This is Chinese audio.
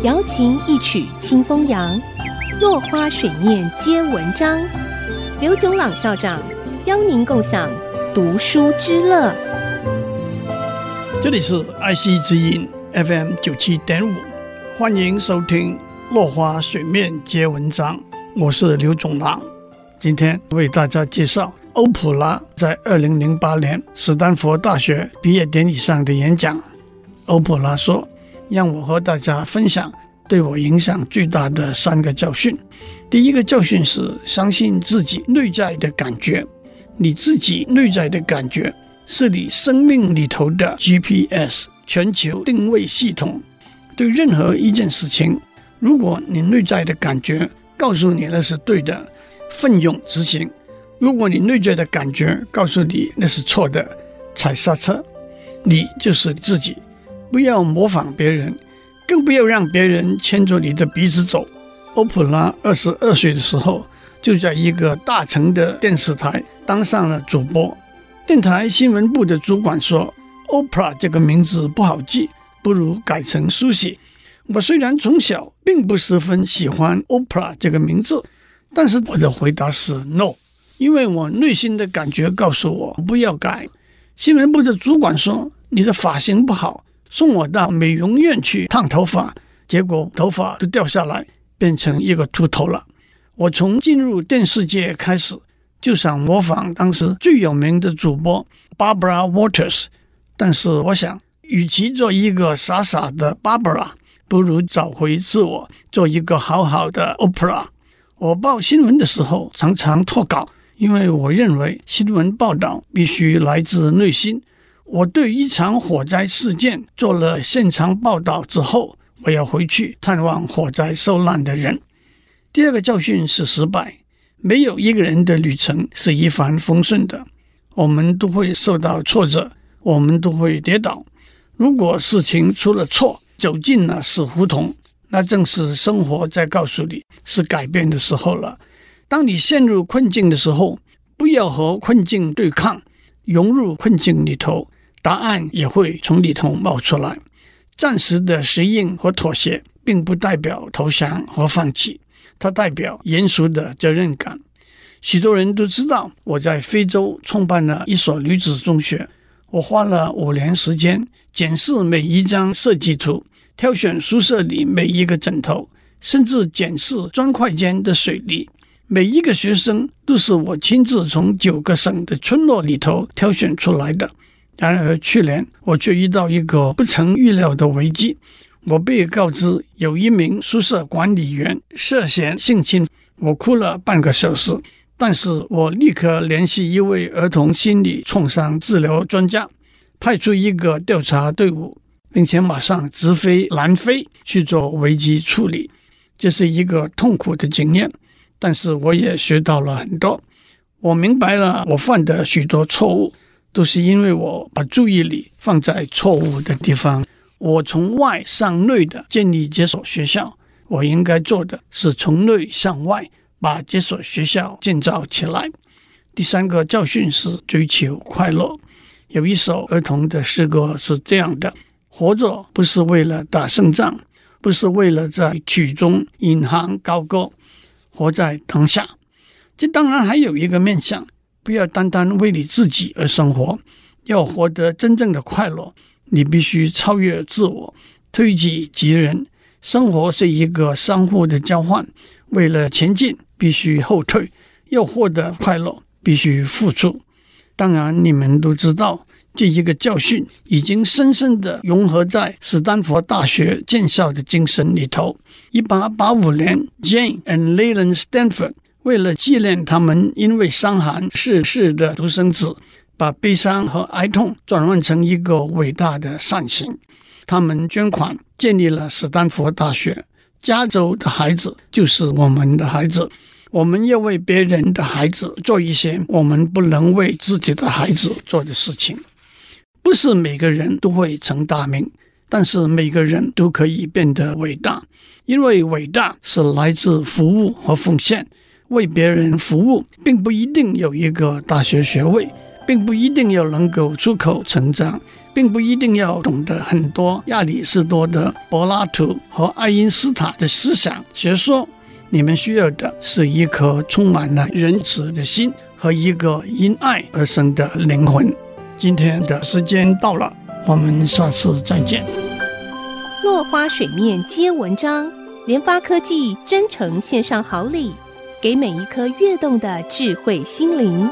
瑶琴一曲清风扬，落花水面皆文章。刘炯朗校长邀您共享读书之乐。这里是爱惜之音 FM 九七点五，欢迎收听《落花水面皆文章》，我是刘炯朗。今天为大家介绍欧普拉在二零零八年史丹佛大学毕业典礼上的演讲。欧普拉说：“让我和大家分享对我影响最大的三个教训。第一个教训是相信自己内在的感觉，你自己内在的感觉。”是你生命里头的 GPS 全球定位系统。对任何一件事情，如果你内在的感觉告诉你那是对的，奋勇执行；如果你内在的感觉告诉你那是错的，踩刹车。你就是自己，不要模仿别人，更不要让别人牵着你的鼻子走。欧普拉二十二岁的时候，就在一个大城的电视台当上了主播。电台新闻部的主管说：“Oprah 这个名字不好记，不如改成 Susie。”我虽然从小并不十分喜欢 Oprah 这个名字，但是我的回答是 “No”，因为我内心的感觉告诉我不要改。新闻部的主管说：“你的发型不好，送我到美容院去烫头发。”结果头发都掉下来，变成一个秃头了。我从进入电视界开始。就想模仿当时最有名的主播 Barbara Waters，但是我想，与其做一个傻傻的 Barbara，不如找回自我，做一个好好的 Oprah。我报新闻的时候常常脱稿，因为我认为新闻报道必须来自内心。我对一场火灾事件做了现场报道之后，我要回去探望火灾受难的人。第二个教训是失败。没有一个人的旅程是一帆风顺的，我们都会受到挫折，我们都会跌倒。如果事情出了错，走进了死胡同，那正是生活在告诉你是改变的时候了。当你陷入困境的时候，不要和困境对抗，融入困境里头，答案也会从里头冒出来。暂时的适应和妥协，并不代表投降和放弃。它代表严肃的责任感。许多人都知道我在非洲创办了一所女子中学。我花了五年时间检视每一张设计图，挑选宿舍里每一个枕头，甚至检视砖块间的水泥。每一个学生都是我亲自从九个省的村落里头挑选出来的。然而去年我却遇到一个不曾预料的危机。我被告知有一名宿舍管理员涉嫌性侵，我哭了半个小时。但是我立刻联系一位儿童心理创伤治疗专家，派出一个调查队伍，并且马上直飞南非去做危机处理。这是一个痛苦的经验，但是我也学到了很多。我明白了，我犯的许多错误都是因为我把注意力放在错误的地方。我从外向内的建立这所学校，我应该做的是从内向外把这所学校建造起来。第三个教训是追求快乐。有一首儿童的诗歌是这样的：活着不是为了打胜仗，不是为了在曲中引吭高歌，活在当下。这当然还有一个面向，不要单单为你自己而生活，要获得真正的快乐。你必须超越自我，推己及人。生活是一个相互的交换，为了前进必须后退，要获得快乐必须付出。当然，你们都知道这一个教训已经深深地融合在史丹佛大学建校的精神里头。一八八五年，Jane and Leland Stanford 为了纪念他们因为伤寒逝世的独生子。把悲伤和哀痛转换成一个伟大的善行，他们捐款建立了斯坦福大学。加州的孩子就是我们的孩子，我们要为别人的孩子做一些我们不能为自己的孩子做的事情。不是每个人都会成大名，但是每个人都可以变得伟大，因为伟大是来自服务和奉献。为别人服务，并不一定有一个大学学位。并不一定要能够出口成章，并不一定要懂得很多亚里士多德、柏拉图和爱因斯坦的思想学说。你们需要的是一颗充满了仁慈的心和一个因爱而生的灵魂。今天的时间到了，我们下次再见。落花水面皆文章，联发科技真诚献上好礼，给每一颗跃动的智慧心灵。